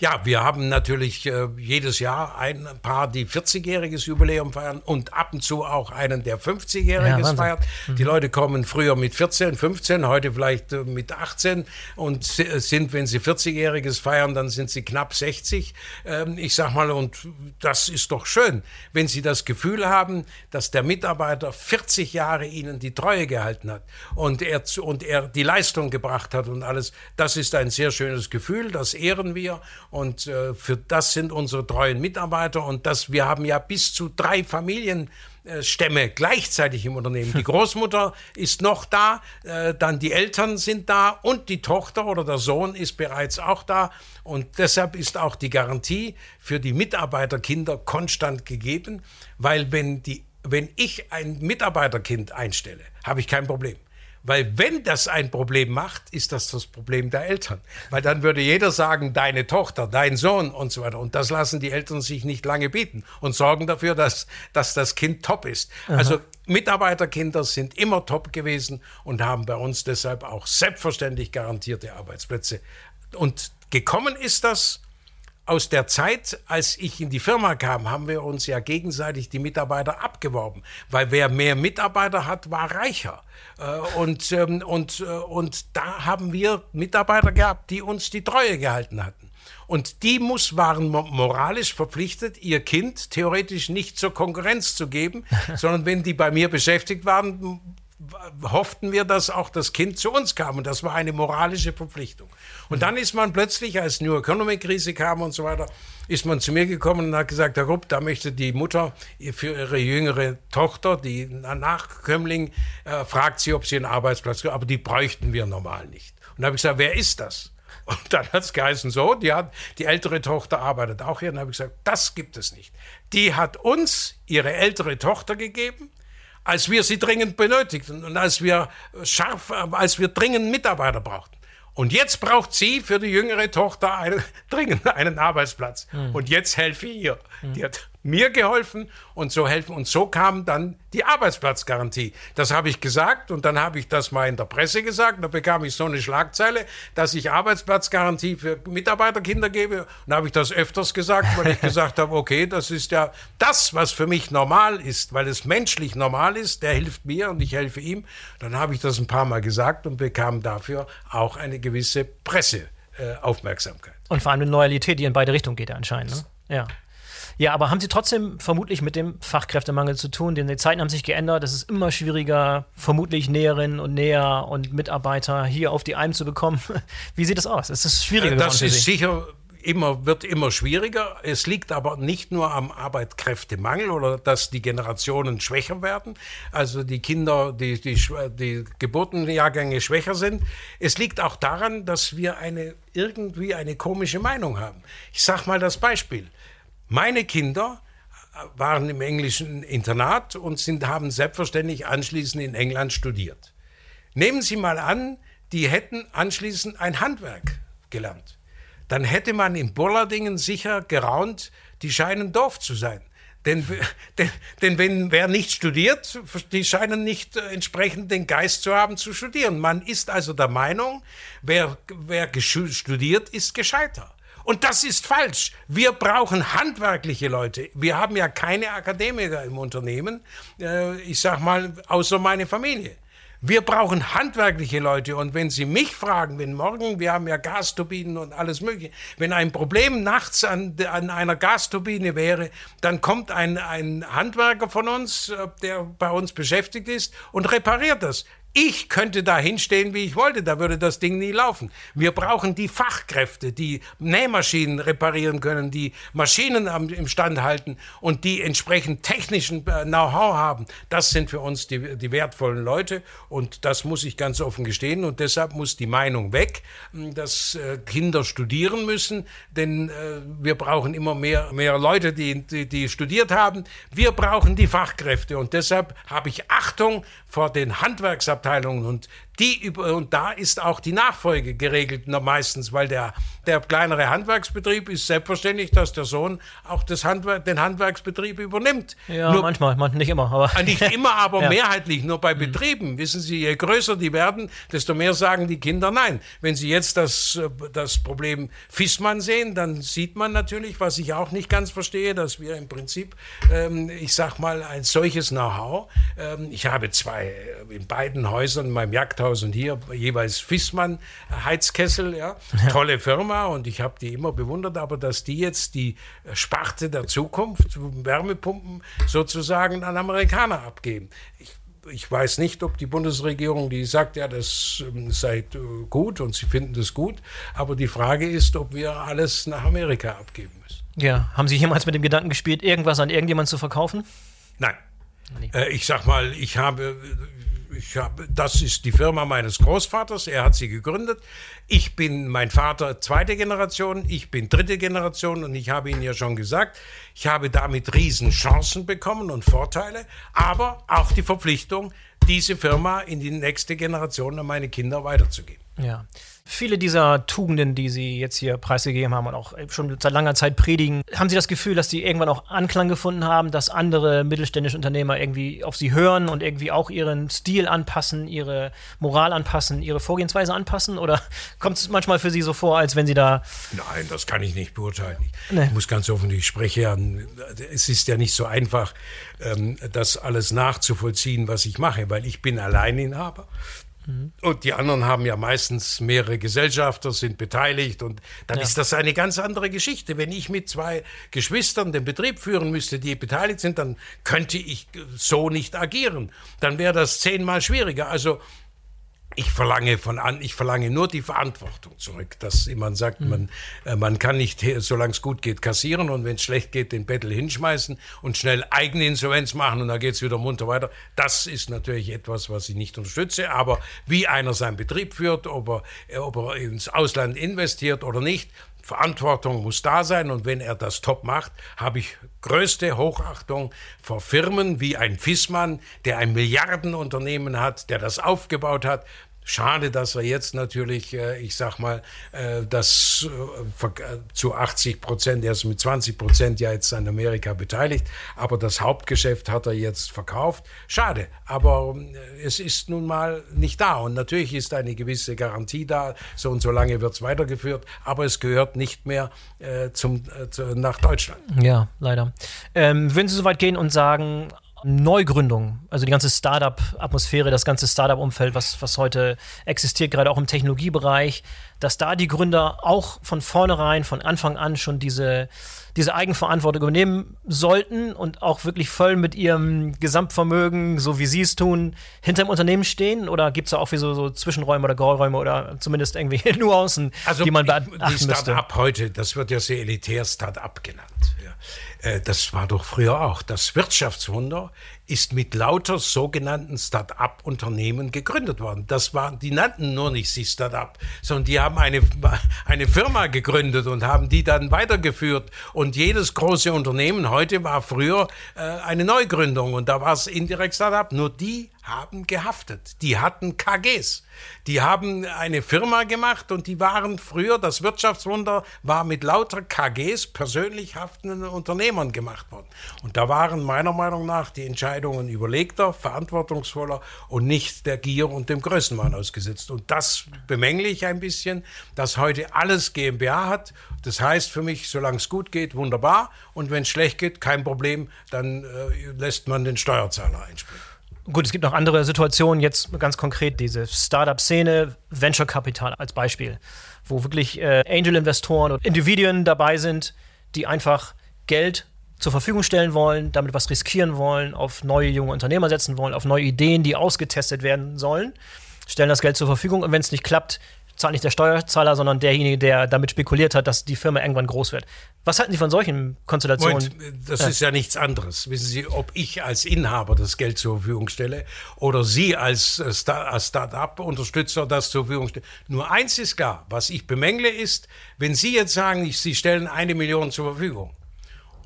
Ja, wir haben natürlich äh, jedes Jahr ein paar, die 40-jähriges Jubiläum feiern und ab und zu auch einen, der 50-jähriges ja, feiert. Mhm. Die Leute kommen früher mit 14, 15, heute vielleicht äh, mit 18 und sind, wenn sie 40-jähriges feiern, dann sind sie knapp 60. Ähm, ich sag mal, und das ist doch schön, wenn sie das Gefühl haben, dass der Mitarbeiter 40 Jahre ihnen die Treue gehalten hat und er, und er die Leistung gebracht hat und alles. Das ist ein sehr schönes Gefühl, das ehren wir und äh, für das sind unsere treuen Mitarbeiter. Und das, wir haben ja bis zu drei Familienstämme gleichzeitig im Unternehmen. Die Großmutter ist noch da, äh, dann die Eltern sind da und die Tochter oder der Sohn ist bereits auch da. Und deshalb ist auch die Garantie für die Mitarbeiterkinder konstant gegeben, weil wenn, die, wenn ich ein Mitarbeiterkind einstelle, habe ich kein Problem. Weil wenn das ein Problem macht, ist das das Problem der Eltern. Weil dann würde jeder sagen, deine Tochter, dein Sohn und so weiter. Und das lassen die Eltern sich nicht lange bieten und sorgen dafür, dass, dass das Kind top ist. Aha. Also Mitarbeiterkinder sind immer top gewesen und haben bei uns deshalb auch selbstverständlich garantierte Arbeitsplätze. Und gekommen ist das aus der Zeit, als ich in die Firma kam, haben wir uns ja gegenseitig die Mitarbeiter abgeworben, weil wer mehr Mitarbeiter hat, war reicher. Äh, und, ähm, und, äh, und da haben wir Mitarbeiter gehabt, die uns die Treue gehalten hatten. Und die muss, waren moralisch verpflichtet, ihr Kind theoretisch nicht zur Konkurrenz zu geben, sondern wenn die bei mir beschäftigt waren, hofften wir, dass auch das Kind zu uns kam. Und das war eine moralische Verpflichtung. Und dann ist man plötzlich, als New Economy Krise kam und so weiter, ist man zu mir gekommen und hat gesagt, Herr Rupp, da möchte die Mutter für ihre jüngere Tochter, die Nachkömmling, äh, fragt sie, ob sie einen Arbeitsplatz kriegt. Aber die bräuchten wir normal nicht. Und da habe ich gesagt, wer ist das? Und dann hat es geheißen, so, die, hat, die ältere Tochter arbeitet auch hier. Und habe ich gesagt, das gibt es nicht. Die hat uns ihre ältere Tochter gegeben als wir sie dringend benötigten und als wir scharf, als wir dringend Mitarbeiter brauchten. Und jetzt braucht sie für die jüngere Tochter eine, dringend einen Arbeitsplatz. Mhm. Und jetzt helfe ich ihr. Mhm. Die hat mir geholfen und so helfen. Und so kam dann die Arbeitsplatzgarantie. Das habe ich gesagt und dann habe ich das mal in der Presse gesagt. Da bekam ich so eine Schlagzeile, dass ich Arbeitsplatzgarantie für Mitarbeiterkinder gebe. Und da habe ich das öfters gesagt, weil ich gesagt habe, okay, das ist ja das, was für mich normal ist, weil es menschlich normal ist. Der hilft mir und ich helfe ihm. Dann habe ich das ein paar Mal gesagt und bekam dafür auch eine gewisse Presseaufmerksamkeit. Und vor allem eine Loyalität, die in beide Richtungen geht, anscheinend. Ne? Ja. Ja, aber haben Sie trotzdem vermutlich mit dem Fachkräftemangel zu tun? Denn die Zeiten haben sich geändert. Es ist immer schwieriger, vermutlich Näherinnen und Näher und Mitarbeiter hier auf die Alm zu bekommen. Wie sieht das aus? Es ist schwieriger geworden. Das ist sicher immer, wird immer schwieriger. Es liegt aber nicht nur am Arbeitskräftemangel oder dass die Generationen schwächer werden, also die Kinder, die, die, die Geburtenjahrgänge schwächer sind. Es liegt auch daran, dass wir eine, irgendwie eine komische Meinung haben. Ich sage mal das Beispiel. Meine Kinder waren im englischen Internat und sind, haben selbstverständlich anschließend in England studiert. Nehmen Sie mal an, die hätten anschließend ein Handwerk gelernt. Dann hätte man in Bollardingen sicher geraunt, die scheinen doof zu sein. Denn, denn, denn wenn wer nicht studiert, die scheinen nicht äh, entsprechend den Geist zu haben zu studieren. Man ist also der Meinung, wer, wer studiert, ist gescheiter. Und das ist falsch. Wir brauchen handwerkliche Leute. Wir haben ja keine Akademiker im Unternehmen. Äh, ich sag mal, außer meine Familie. Wir brauchen handwerkliche Leute. Und wenn Sie mich fragen, wenn morgen, wir haben ja Gasturbinen und alles Mögliche, wenn ein Problem nachts an, an einer Gasturbine wäre, dann kommt ein, ein Handwerker von uns, äh, der bei uns beschäftigt ist, und repariert das. Ich könnte da hinstehen, wie ich wollte, da würde das Ding nie laufen. Wir brauchen die Fachkräfte, die Nähmaschinen reparieren können, die Maschinen am, im Stand halten und die entsprechend technischen äh, Know-how haben. Das sind für uns die, die wertvollen Leute und das muss ich ganz offen gestehen und deshalb muss die Meinung weg, hm, dass äh, Kinder studieren müssen, denn äh, wir brauchen immer mehr, mehr Leute, die, die, die studiert haben. Wir brauchen die Fachkräfte und deshalb habe ich Achtung vor den Handwerksabteilungen und die und da ist auch die Nachfolge geregelt meistens, weil der, der kleinere Handwerksbetrieb ist selbstverständlich, dass der Sohn auch das Handwerk, den Handwerksbetrieb übernimmt. Ja, Nur, manchmal, man, nicht immer. Aber ah, nicht immer, aber ja. mehrheitlich. Nur bei mhm. Betrieben, wissen Sie, je größer die werden, desto mehr sagen die Kinder nein. Wenn Sie jetzt das, das Problem Fissmann sehen, dann sieht man natürlich, was ich auch nicht ganz verstehe, dass wir im Prinzip, ähm, ich sag mal, ein solches Know-how, ähm, ich habe zwei, in beiden Häusern, in meinem Jagdhaus, Rathaus und hier jeweils Fissmann Heizkessel, ja, tolle Firma und ich habe die immer bewundert, aber dass die jetzt die Sparte der Zukunft, Wärmepumpen sozusagen an Amerikaner abgeben. Ich, ich weiß nicht, ob die Bundesregierung, die sagt, ja, das ähm, sei äh, gut und sie finden das gut, aber die Frage ist, ob wir alles nach Amerika abgeben müssen. Ja, haben Sie jemals mit dem Gedanken gespielt, irgendwas an irgendjemanden zu verkaufen? Nein. Nee. Äh, ich sag mal, ich habe ich habe, das ist die Firma meines Großvaters, er hat sie gegründet. Ich bin mein Vater zweite Generation, ich bin dritte Generation und ich habe Ihnen ja schon gesagt, ich habe damit Riesenchancen bekommen und Vorteile, aber auch die Verpflichtung, diese Firma in die nächste Generation an meine Kinder weiterzugeben. Ja. Viele dieser Tugenden, die Sie jetzt hier preisgegeben haben und auch schon seit langer Zeit predigen, haben Sie das Gefühl, dass die irgendwann auch Anklang gefunden haben, dass andere mittelständische Unternehmer irgendwie auf Sie hören und irgendwie auch ihren Stil anpassen, ihre Moral anpassen, ihre Vorgehensweise anpassen? Oder kommt es manchmal für Sie so vor, als wenn Sie da. Nein, das kann ich nicht beurteilen. Nee. Ich muss ganz offen, ich spreche ja, es ist ja nicht so einfach, ähm, das alles nachzuvollziehen, was ich mache, weil ich bin Alleininhaber. Mhm. Und die anderen haben ja meistens mehrere Gesellschafter, sind beteiligt und dann ja. ist das eine ganz andere Geschichte. Wenn ich mit zwei Geschwistern den Betrieb führen müsste, die beteiligt sind, dann könnte ich so nicht agieren. Dann wäre das zehnmal schwieriger. Also ich verlange von an, ich verlange nur die Verantwortung zurück, dass man sagt, mhm. man, äh, man kann nicht, solange es gut geht, kassieren und wenn es schlecht geht, den Bettel hinschmeißen und schnell eigene Insolvenz machen und dann geht es wieder munter weiter. Das ist natürlich etwas, was ich nicht unterstütze, aber wie einer seinen Betrieb führt, ob er, äh, ob er ins Ausland investiert oder nicht, Verantwortung muss da sein und wenn er das top macht, habe ich größte Hochachtung vor Firmen wie ein Fissmann, der ein Milliardenunternehmen hat, der das aufgebaut hat, Schade, dass er jetzt natürlich, äh, ich sag mal, äh, das äh, zu 80 Prozent, er ist mit 20 Prozent ja jetzt an Amerika beteiligt, aber das Hauptgeschäft hat er jetzt verkauft. Schade, aber es ist nun mal nicht da und natürlich ist eine gewisse Garantie da, so und so lange wird es weitergeführt, aber es gehört nicht mehr zum, nach Deutschland. Ja, leider. Ähm, würden Sie so weit gehen und sagen, Neugründung, also die ganze Startup-Atmosphäre, das ganze Startup-Umfeld, was, was heute existiert, gerade auch im Technologiebereich, dass da die Gründer auch von vornherein, von Anfang an schon diese, diese Eigenverantwortung übernehmen sollten und auch wirklich voll mit ihrem Gesamtvermögen, so wie sie es tun, hinter dem Unternehmen stehen? Oder gibt es da auch wie so, so Zwischenräume oder Grauräume oder zumindest irgendwie Nuancen, also die man beachten die müsste? Start-up heute, das wird ja sehr elitär Start-up genannt. Ja. Äh, das war doch früher auch. Das Wirtschaftswunder ist mit lauter sogenannten Start-up-Unternehmen gegründet worden. Das waren, die nannten nur nicht sich Start-up, sondern die haben eine, eine Firma gegründet und haben die dann weitergeführt. Und jedes große Unternehmen heute war früher äh, eine Neugründung und da war es indirekt Start-up. Nur die haben gehaftet. Die hatten KGs. Die haben eine Firma gemacht und die waren früher, das Wirtschaftswunder war mit lauter KGs, persönlich haftenden Unternehmern gemacht worden. Und da waren meiner Meinung nach die Entscheidungen überlegter, verantwortungsvoller und nicht der Gier und dem Größenwahn ausgesetzt. Und das bemängle ich ein bisschen, dass heute alles GmbH hat. Das heißt für mich, solange es gut geht, wunderbar. Und wenn es schlecht geht, kein Problem, dann äh, lässt man den Steuerzahler einspringen. Gut, es gibt noch andere Situationen, jetzt ganz konkret diese Startup-Szene, Venture Capital als Beispiel, wo wirklich äh, Angel-Investoren und Individuen dabei sind, die einfach Geld zur Verfügung stellen wollen, damit was riskieren wollen, auf neue junge Unternehmer setzen wollen, auf neue Ideen, die ausgetestet werden sollen, stellen das Geld zur Verfügung und wenn es nicht klappt, zahlt nicht der Steuerzahler, sondern derjenige, der damit spekuliert hat, dass die Firma irgendwann groß wird. Was halten Sie von solchen Konstellationen? Moment, das ist ja nichts anderes. Wissen Sie, ob ich als Inhaber das Geld zur Verfügung stelle oder Sie als äh, Start-up-Unterstützer das zur Verfügung stellen. Nur eins ist klar, was ich bemängle ist, wenn Sie jetzt sagen, Sie stellen eine Million zur Verfügung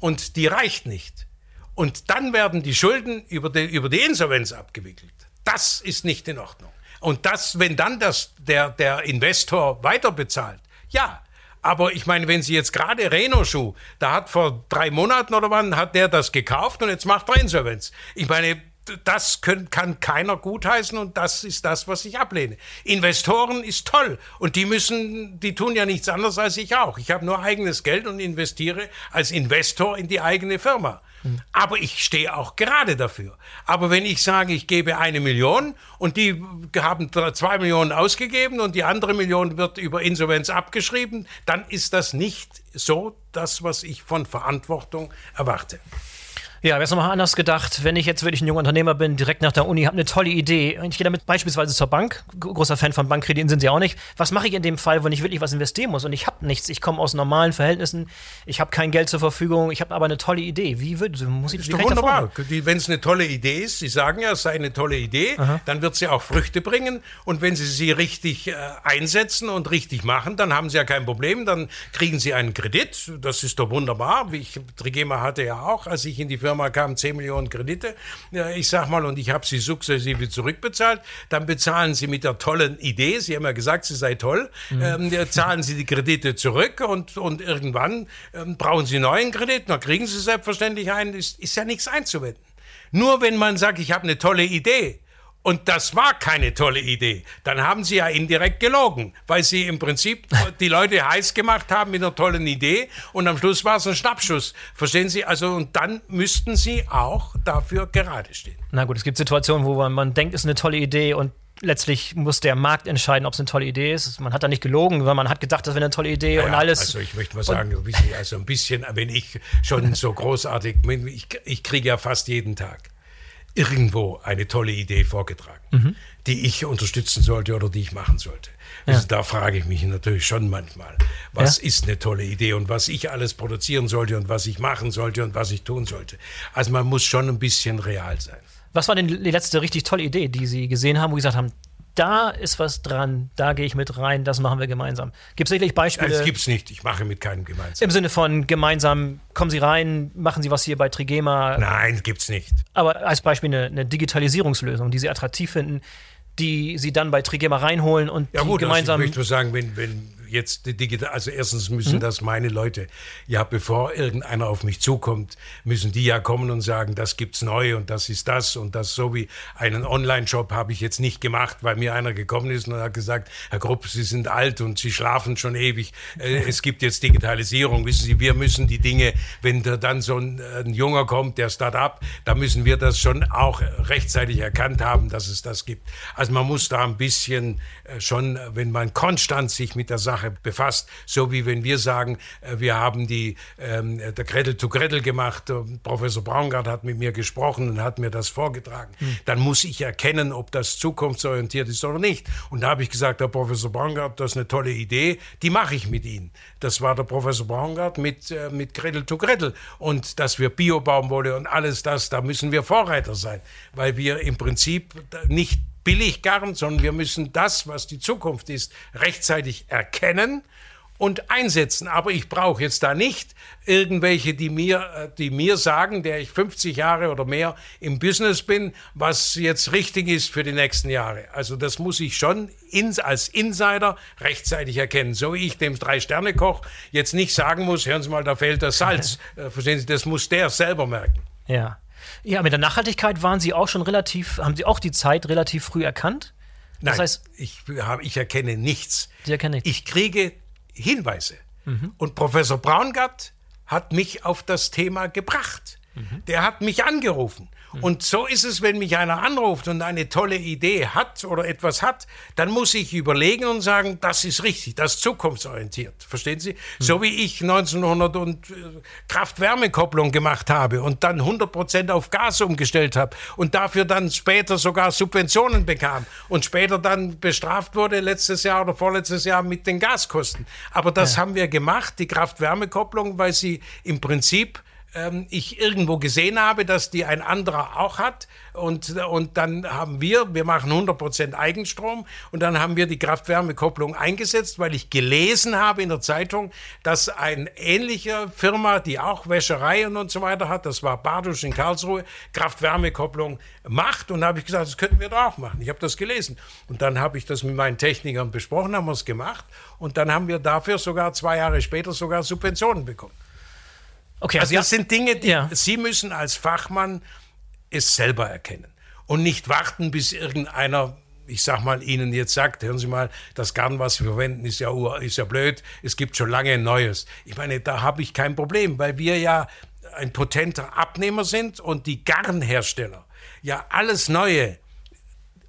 und die reicht nicht und dann werden die Schulden über die, über die Insolvenz abgewickelt. Das ist nicht in Ordnung. Und das, wenn dann das, der, der Investor weiter bezahlt, ja. Aber ich meine, wenn Sie jetzt gerade Renault-Schuh, da hat vor drei Monaten oder wann, hat der das gekauft und jetzt macht er Insolvenz. Ich meine, das können, kann keiner gutheißen und das ist das, was ich ablehne. Investoren ist toll und die müssen, die tun ja nichts anderes als ich auch. Ich habe nur eigenes Geld und investiere als Investor in die eigene Firma. Aber ich stehe auch gerade dafür. Aber wenn ich sage, ich gebe eine Million und die haben zwei Millionen ausgegeben und die andere Million wird über Insolvenz abgeschrieben, dann ist das nicht so das, was ich von Verantwortung erwarte. Ja, wäre es nochmal anders gedacht, wenn ich jetzt wirklich ein junger Unternehmer bin, direkt nach der Uni, habe eine tolle Idee und ich gehe damit beispielsweise zur Bank, großer Fan von Bankkrediten sind sie auch nicht. Was mache ich in dem Fall, wenn ich wirklich was investieren muss und ich habe nichts, ich komme aus normalen Verhältnissen, ich habe kein Geld zur Verfügung, ich habe aber eine tolle Idee. Wie würde muss ich das ist doch wunderbar. Wenn es eine tolle Idee ist, Sie sagen ja, es sei eine tolle Idee, Aha. dann wird sie auch Früchte bringen und wenn Sie sie richtig äh, einsetzen und richtig machen, dann haben Sie ja kein Problem, dann kriegen Sie einen Kredit, das ist doch wunderbar. Wie ich Trigema hatte ja auch, als ich in die Firma Firma kamen 10 Millionen Kredite, ich sag mal, und ich habe sie sukzessive zurückbezahlt. Dann bezahlen sie mit der tollen Idee, Sie haben ja gesagt, sie sei toll, mhm. ähm, zahlen sie die Kredite zurück und, und irgendwann ähm, brauchen sie neuen Kredit, dann kriegen sie selbstverständlich einen, ist, ist ja nichts einzuwenden. Nur wenn man sagt, ich habe eine tolle Idee, und das war keine tolle Idee. Dann haben sie ja indirekt gelogen, weil sie im Prinzip die Leute heiß gemacht haben mit einer tollen Idee und am Schluss war es ein Schnappschuss. Verstehen Sie? Also, und dann müssten sie auch dafür gerade stehen. Na gut, es gibt Situationen, wo man, man denkt, es ist eine tolle Idee und letztlich muss der Markt entscheiden, ob es eine tolle Idee ist. Man hat da nicht gelogen, weil man hat gedacht, das wäre eine tolle Idee naja, und alles. Also ich möchte mal sagen, also ein bisschen, wenn ich schon so großartig, ich, ich kriege ja fast jeden Tag irgendwo eine tolle Idee vorgetragen, mhm. die ich unterstützen sollte oder die ich machen sollte. Also ja. da frage ich mich natürlich schon manchmal, was ja. ist eine tolle Idee und was ich alles produzieren sollte und was ich machen sollte und was ich tun sollte. Also man muss schon ein bisschen real sein. Was war denn die letzte richtig tolle Idee, die Sie gesehen haben, wo Sie gesagt haben, da ist was dran, da gehe ich mit rein, das machen wir gemeinsam. Gibt es sicherlich Beispiele? Das gibt es nicht, ich mache mit keinem gemeinsam. Im Sinne von gemeinsam, kommen Sie rein, machen Sie was hier bei Trigema? Nein, gibt es nicht. Aber als Beispiel eine, eine, Digitalisierungslösung, die Sie attraktiv finden, die Sie dann bei Trigema reinholen und ja, gut, gemeinsam. Also ich möchte sagen, wenn, wenn jetzt die digital, also erstens müssen mhm. das meine Leute, ja, bevor irgendeiner auf mich zukommt, müssen die ja kommen und sagen, das gibt's neu und das ist das und das so wie einen Online-Shop habe ich jetzt nicht gemacht, weil mir einer gekommen ist und hat gesagt, Herr Grupp, Sie sind alt und Sie schlafen schon ewig. Äh, es gibt jetzt Digitalisierung. Wissen Sie, wir müssen die Dinge, wenn da dann so ein, ein Junger kommt, der Start-up, da müssen wir das schon auch rechtzeitig erkannt haben, dass es das gibt. Also man muss da ein bisschen äh, schon, wenn man konstant sich mit der Sache Sache befasst. So wie wenn wir sagen, äh, wir haben die, ähm, der Gretel to Gretel gemacht, Professor Braungart hat mit mir gesprochen und hat mir das vorgetragen. Mhm. Dann muss ich erkennen, ob das zukunftsorientiert ist oder nicht. Und da habe ich gesagt, Herr Professor Braungart, das ist eine tolle Idee, die mache ich mit Ihnen. Das war der Professor Braungart mit, äh, mit Gretel to Gretel. Und dass wir Bio-Baumwolle und alles das, da müssen wir Vorreiter sein, weil wir im Prinzip nicht Billiggarn, sondern wir müssen das, was die Zukunft ist, rechtzeitig erkennen und einsetzen. Aber ich brauche jetzt da nicht irgendwelche, die mir, äh, die mir sagen, der ich 50 Jahre oder mehr im Business bin, was jetzt richtig ist für die nächsten Jahre. Also das muss ich schon ins, als Insider rechtzeitig erkennen. So wie ich dem Drei-Sterne-Koch jetzt nicht sagen muss, hören Sie mal, da fehlt das Salz. Äh, verstehen Sie, das muss der selber merken. Ja. Ja, mit der Nachhaltigkeit waren Sie auch schon relativ, haben Sie auch die Zeit relativ früh erkannt? Das Nein, heißt, ich, ich erkenne nichts. Sie erkennen nichts. Ich kriege Hinweise. Mhm. Und Professor Braungart hat mich auf das Thema gebracht. Mhm. Der hat mich angerufen Und so ist es, wenn mich einer anruft und eine tolle Idee hat oder etwas hat, dann muss ich überlegen und sagen, das ist richtig, das ist zukunftsorientiert. Verstehen Sie? Mhm. So wie ich 1900 und äh, Kraft-Wärme-Kopplung gemacht habe und dann 100 Prozent auf Gas umgestellt habe und dafür dann später sogar Subventionen bekam und später dann bestraft wurde letztes Jahr oder vorletztes Jahr mit den Gaskosten. Aber das ja. haben wir gemacht, die Kraft-Wärme-Kopplung, weil sie im Prinzip ähm, ich irgendwo gesehen habe, dass die ein anderer auch hat. Und, und dann haben wir, wir machen 100% Eigenstrom und dann haben wir die Kraft-Wärme-Kopplung eingesetzt, weil ich gelesen habe in der Zeitung, dass ein ähnlicher Firma, die auch Wäschereien und so weiter hat, das war Badusch in Karlsruhe, Kraft-Wärme-Kopplung macht. Und da habe ich gesagt, das könnten wir doch auch machen. Ich habe das gelesen. Und dann habe ich das mit meinen Technikern besprochen, haben wir es gemacht. Und dann haben wir dafür sogar zwei Jahre später sogar Subventionen bekommen. Okay, also, also das sind Dinge, die ja. Sie müssen als Fachmann es selber erkennen und nicht warten, bis irgendeiner ich sag mal, Ihnen jetzt sagt, hören Sie mal, das Garn, was wir verwenden, ist ja, ist ja blöd, es gibt schon lange ein neues. Ich meine, da habe ich kein Problem, weil wir ja ein potenter Abnehmer sind und die Garnhersteller ja alles Neue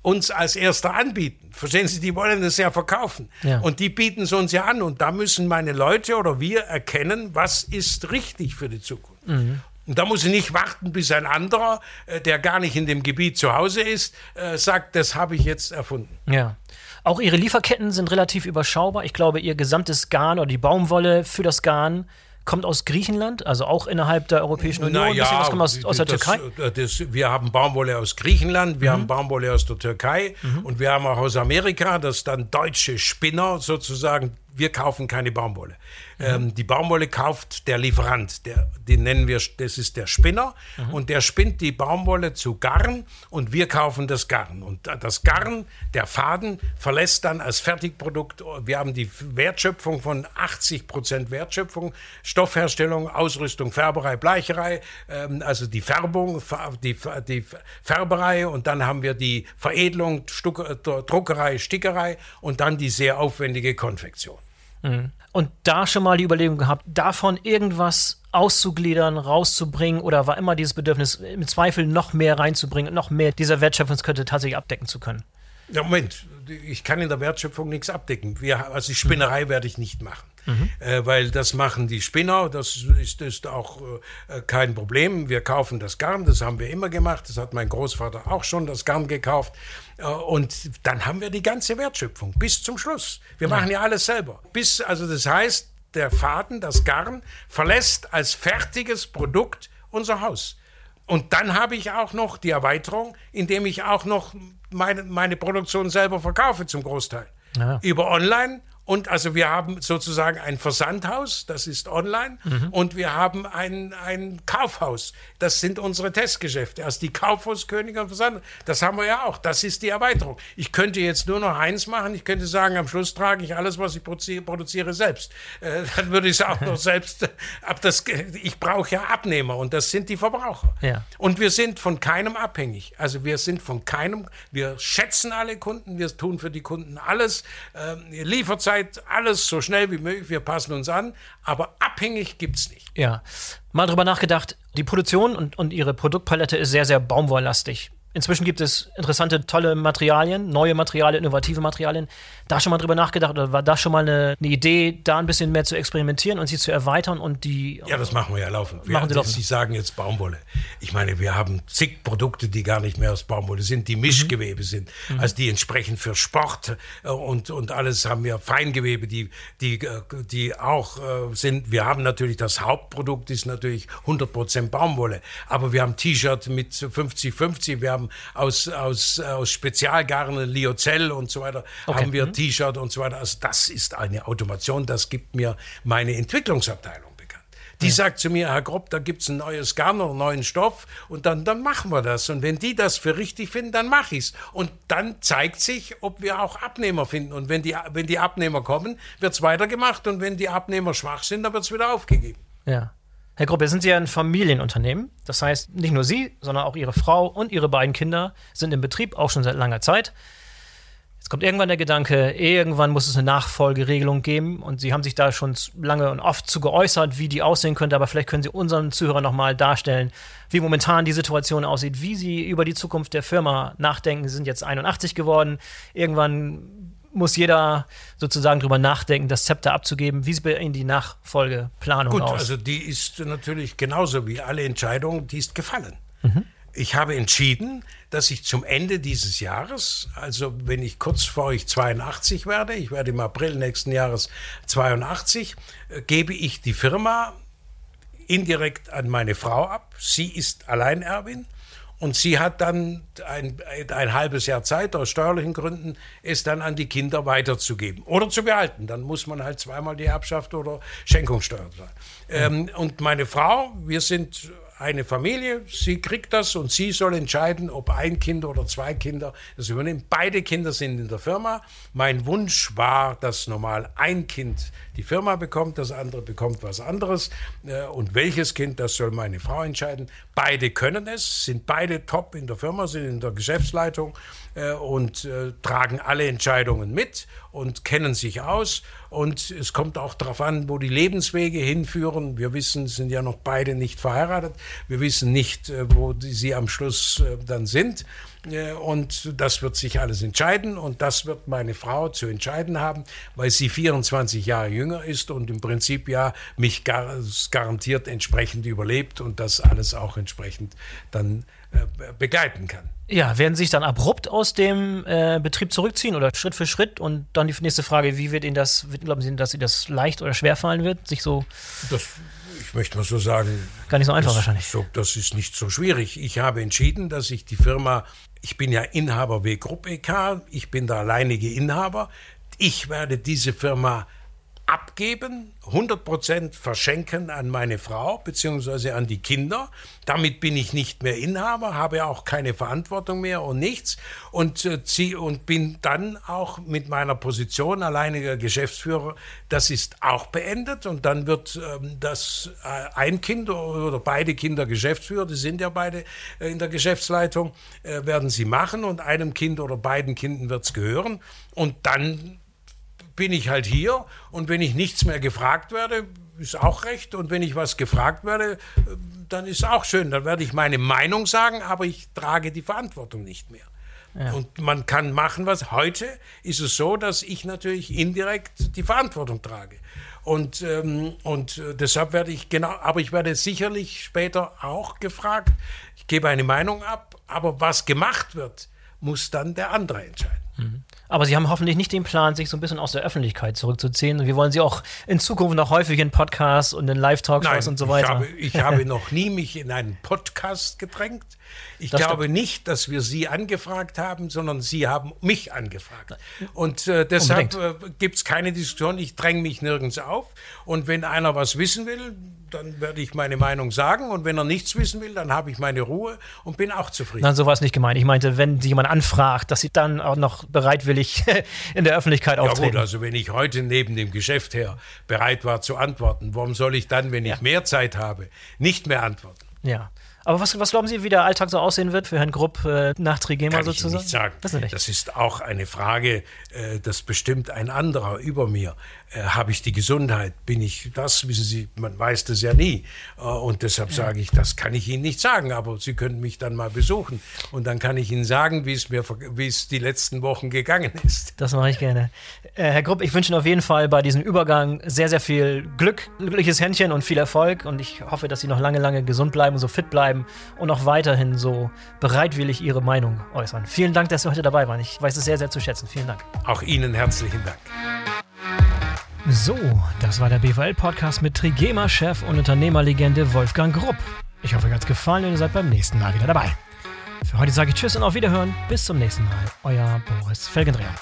uns als Erster anbieten. Verstehen Sie, die wollen es ja verkaufen. Ja. Und die bieten es uns ja an. Und da müssen meine Leute oder wir erkennen, was ist richtig für die Zukunft. Mhm. Und da muss ich nicht warten, bis ein anderer, äh, der gar nicht in dem Gebiet zu Hause ist, äh, sagt, das habe ich jetzt erfunden. Ja. Auch Ihre Lieferketten sind relativ überschaubar. Ich glaube, Ihr gesamtes Garn oder die Baumwolle für das Garn kommt aus Griechenland, also auch innerhalb der Europäischen Union. Na ja, was kommt aus, aus der das, Türkei? Äh, das, wir haben Baumwolle aus Griechenland, wir mhm. haben Baumwolle aus der Türkei mhm. und wir haben auch aus Amerika, das dann deutsche Spinner sozusagen wir kaufen keine Baumwolle. Mhm. Ähm, die Baumwolle kauft der Lieferant, der, den nennen wir, das ist der Spinner mhm. und der spinnt die Baumwolle zu Garn und wir kaufen das Garn. Und das Garn, der Faden, verlässt dann als Fertigprodukt, wir haben die Wertschöpfung von 80 Prozent Wertschöpfung, Stoffherstellung, Ausrüstung, Färberei, Bleicherei, ähm, also die Färbung, die, die Färberei und dann haben wir die Veredelung, Stuck, äh, Druckerei, Stickerei und dann die sehr aufwendige Konfektion. Mhm. Und da schon mal die Überlegung gehabt, davon irgendwas auszugliedern, rauszubringen oder war immer dieses Bedürfnis, im Zweifel noch mehr reinzubringen, noch mehr dieser Wertschöpfungskette tatsächlich abdecken zu können? Ja, Moment, ich kann in der Wertschöpfung nichts abdecken. Wir, also die Spinnerei mhm. werde ich nicht machen. Mhm. Äh, weil das machen die Spinner, das ist, ist auch äh, kein Problem. Wir kaufen das Garn, das haben wir immer gemacht, das hat mein Großvater auch schon das Garn gekauft. Äh, und dann haben wir die ganze Wertschöpfung bis zum Schluss. Wir machen ja alles selber. Bis, also das heißt, der Faden, das Garn, verlässt als fertiges Produkt unser Haus. Und dann habe ich auch noch die Erweiterung, indem ich auch noch meine, meine Produktion selber verkaufe zum Großteil. Ja. Über Online und also wir haben sozusagen ein Versandhaus, das ist online, mhm. und wir haben ein, ein Kaufhaus. Das sind unsere Testgeschäfte. Also die Kaufhauskönige und Versand, das haben wir ja auch. Das ist die Erweiterung. Ich könnte jetzt nur noch eins machen. Ich könnte sagen, am Schluss trage ich alles, was ich produziere, produziere selbst. Äh, dann würde ich es auch noch selbst. Ab das, ich brauche ja Abnehmer und das sind die Verbraucher. Ja. Und wir sind von keinem abhängig. Also wir sind von keinem. Wir schätzen alle Kunden. Wir tun für die Kunden alles. Äh, Lieferzeit Zeit, alles so schnell wie möglich, wir passen uns an, aber abhängig gibt es nicht. Ja, mal drüber nachgedacht, die Produktion und, und ihre Produktpalette ist sehr, sehr baumwolllastig. Inzwischen gibt es interessante, tolle Materialien, neue Materialien, innovative Materialien. Da schon mal drüber nachgedacht oder war das schon mal eine, eine, Idee, da ein bisschen mehr zu experimentieren und sie zu erweitern und die. Ja, das machen wir ja laufend. Wir machen Sie, laufend. Sie sagen jetzt Baumwolle. Ich meine, wir haben zig Produkte, die gar nicht mehr aus Baumwolle sind, die Mischgewebe mhm. sind. Mhm. Also die entsprechen für Sport äh, und, und alles haben wir Feingewebe, die, die, äh, die auch äh, sind. Wir haben natürlich das Hauptprodukt ist natürlich 100% Baumwolle. Aber wir haben T-Shirt mit 50-50, wir haben haben aus, aus, aus Spezialgarnen, Liozell und so weiter, okay. haben wir mhm. T-Shirt und so weiter. Also das ist eine Automation, das gibt mir meine Entwicklungsabteilung. bekannt. Die ja. sagt zu mir, Herr Grob, da gibt es ein neues Garn oder einen neuen Stoff und dann, dann machen wir das. Und wenn die das für richtig finden, dann mache ich es. Und dann zeigt sich, ob wir auch Abnehmer finden. Und wenn die, wenn die Abnehmer kommen, wird es weitergemacht. Und wenn die Abnehmer schwach sind, dann wird es wieder aufgegeben. Ja. Herr Gruppe, sind Sie ja ein Familienunternehmen. Das heißt, nicht nur Sie, sondern auch Ihre Frau und Ihre beiden Kinder sind im Betrieb, auch schon seit langer Zeit. Es kommt irgendwann der Gedanke, irgendwann muss es eine Nachfolgeregelung geben und Sie haben sich da schon lange und oft zu geäußert, wie die aussehen könnte, aber vielleicht können Sie unseren Zuhörern nochmal darstellen, wie momentan die Situation aussieht, wie Sie über die Zukunft der Firma nachdenken. Sie sind jetzt 81 geworden. Irgendwann muss jeder sozusagen drüber nachdenken, das Zepter abzugeben. Wie sieht bei Ihnen die Nachfolgeplanung Gut, aus? Gut, also die ist natürlich genauso wie alle Entscheidungen, die ist gefallen. Mhm ich habe entschieden, dass ich zum Ende dieses Jahres, also wenn ich kurz vor ich 82 werde, ich werde im April nächsten Jahres 82, äh, gebe ich die Firma indirekt an meine Frau ab. Sie ist Alleinerbin und sie hat dann ein, ein, halbes Jahr Zeit, aus steuerlichen Gründen, es dann an die Kinder weiterzugeben oder zu behalten. Dann muss man halt zweimal die Erbschaft oder Schenkungssteuer zahlen. Ähm, und meine Frau, wir sind eine Familie, sie kriegt das und sie soll entscheiden, ob ein Kind oder zwei Kinder das übernehmen. Beide Kinder sind in der Firma. Mein Wunsch war, dass normal ein Kind die Firma bekommt, das andere bekommt was anderes. Äh, und welches Kind, das soll meine Frau entscheiden. Beide können es, sind beide top in der Firma, sind in der Geschäftsleitung äh, und äh, tragen alle Entscheidungen mit und kennen sich aus. Und es kommt auch darauf an, wo die Lebenswege hinführen. Wir wissen, sind ja noch beide nicht verheiratet. Wir wissen nicht, äh, wo sie am Schluss äh, dann sind. Äh, und das wird sich alles entscheiden. Und das wird meine Frau zu entscheiden haben, weil sie 24 Jahre jünger ist und im Prinzip ja mich garantiert entsprechend überlebt und das alles auch entsprechend dann begleiten kann. Ja, werden Sie sich dann abrupt aus dem äh, Betrieb zurückziehen oder Schritt für Schritt? Und dann die nächste Frage, wie wird Ihnen das, glauben Sie, dass Ihnen das leicht oder schwer fallen wird, sich so. Das, ich möchte mal so sagen. Gar nicht so einfach das, wahrscheinlich. So, das ist nicht so schwierig. Ich habe entschieden, dass ich die Firma, ich bin ja Inhaber W Group EK, ich bin der alleinige Inhaber. Ich werde diese Firma abgeben, 100% verschenken an meine Frau bzw. an die Kinder. Damit bin ich nicht mehr Inhaber, habe auch keine Verantwortung mehr und nichts und, äh, und bin dann auch mit meiner Position alleiniger Geschäftsführer, das ist auch beendet und dann wird ähm, das äh, ein Kind oder beide Kinder Geschäftsführer, die sind ja beide äh, in der Geschäftsleitung, äh, werden sie machen und einem Kind oder beiden Kindern wird es gehören und dann bin ich halt hier und wenn ich nichts mehr gefragt werde, ist auch recht. Und wenn ich was gefragt werde, dann ist auch schön. Dann werde ich meine Meinung sagen, aber ich trage die Verantwortung nicht mehr. Ja. Und man kann machen, was heute ist es so, dass ich natürlich indirekt die Verantwortung trage. Und, ähm, und äh, deshalb werde ich genau, aber ich werde sicherlich später auch gefragt. Ich gebe eine Meinung ab, aber was gemacht wird, muss dann der andere entscheiden. Mhm. Aber Sie haben hoffentlich nicht den Plan, sich so ein bisschen aus der Öffentlichkeit zurückzuziehen. Wir wollen Sie auch in Zukunft noch häufig in Podcasts und in Live-Talkshows und so weiter. Ich habe, ich habe noch nie mich in einen Podcast gedrängt. Ich das glaube stimmt. nicht, dass wir Sie angefragt haben, sondern Sie haben mich angefragt. Und äh, deshalb äh, gibt es keine Diskussion. Ich dränge mich nirgends auf. Und wenn einer was wissen will, dann werde ich meine Meinung sagen. Und wenn er nichts wissen will, dann habe ich meine Ruhe und bin auch zufrieden. Nein, so war es nicht gemeint. Ich meinte, wenn jemand anfragt, dass Sie dann auch noch bereitwillig in der Öffentlichkeit auftreten. Ja gut, also wenn ich heute neben dem Geschäft her bereit war zu antworten, warum soll ich dann, wenn ja. ich mehr Zeit habe, nicht mehr antworten? Ja. Aber was, was glauben Sie, wie der Alltag so aussehen wird für Herrn Grupp äh, nach Trigema Kann sozusagen? Ich nicht sagen. Das, ist das ist auch eine Frage, äh, das bestimmt ein anderer über mir. Äh, Habe ich die Gesundheit? Bin ich das? Wissen Sie, man weiß das ja nie. Äh, und deshalb sage ich, das kann ich Ihnen nicht sagen. Aber Sie können mich dann mal besuchen. Und dann kann ich Ihnen sagen, wie es mir, wie es die letzten Wochen gegangen ist. Das mache ich gerne. Äh, Herr Grupp, ich wünsche Ihnen auf jeden Fall bei diesem Übergang sehr, sehr viel Glück, glückliches Händchen und viel Erfolg. Und ich hoffe, dass Sie noch lange, lange gesund bleiben, so fit bleiben und auch weiterhin so bereitwillig Ihre Meinung äußern. Vielen Dank, dass Sie heute dabei waren. Ich weiß es sehr, sehr zu schätzen. Vielen Dank. Auch Ihnen herzlichen Dank. So, das war der BVL-Podcast mit Trigema-Chef und Unternehmerlegende Wolfgang Grupp. Ich hoffe, euch hat es gefallen und ihr seid beim nächsten Mal wieder dabei. Für heute sage ich Tschüss und auf Wiederhören. Bis zum nächsten Mal. Euer Boris Felgendreher.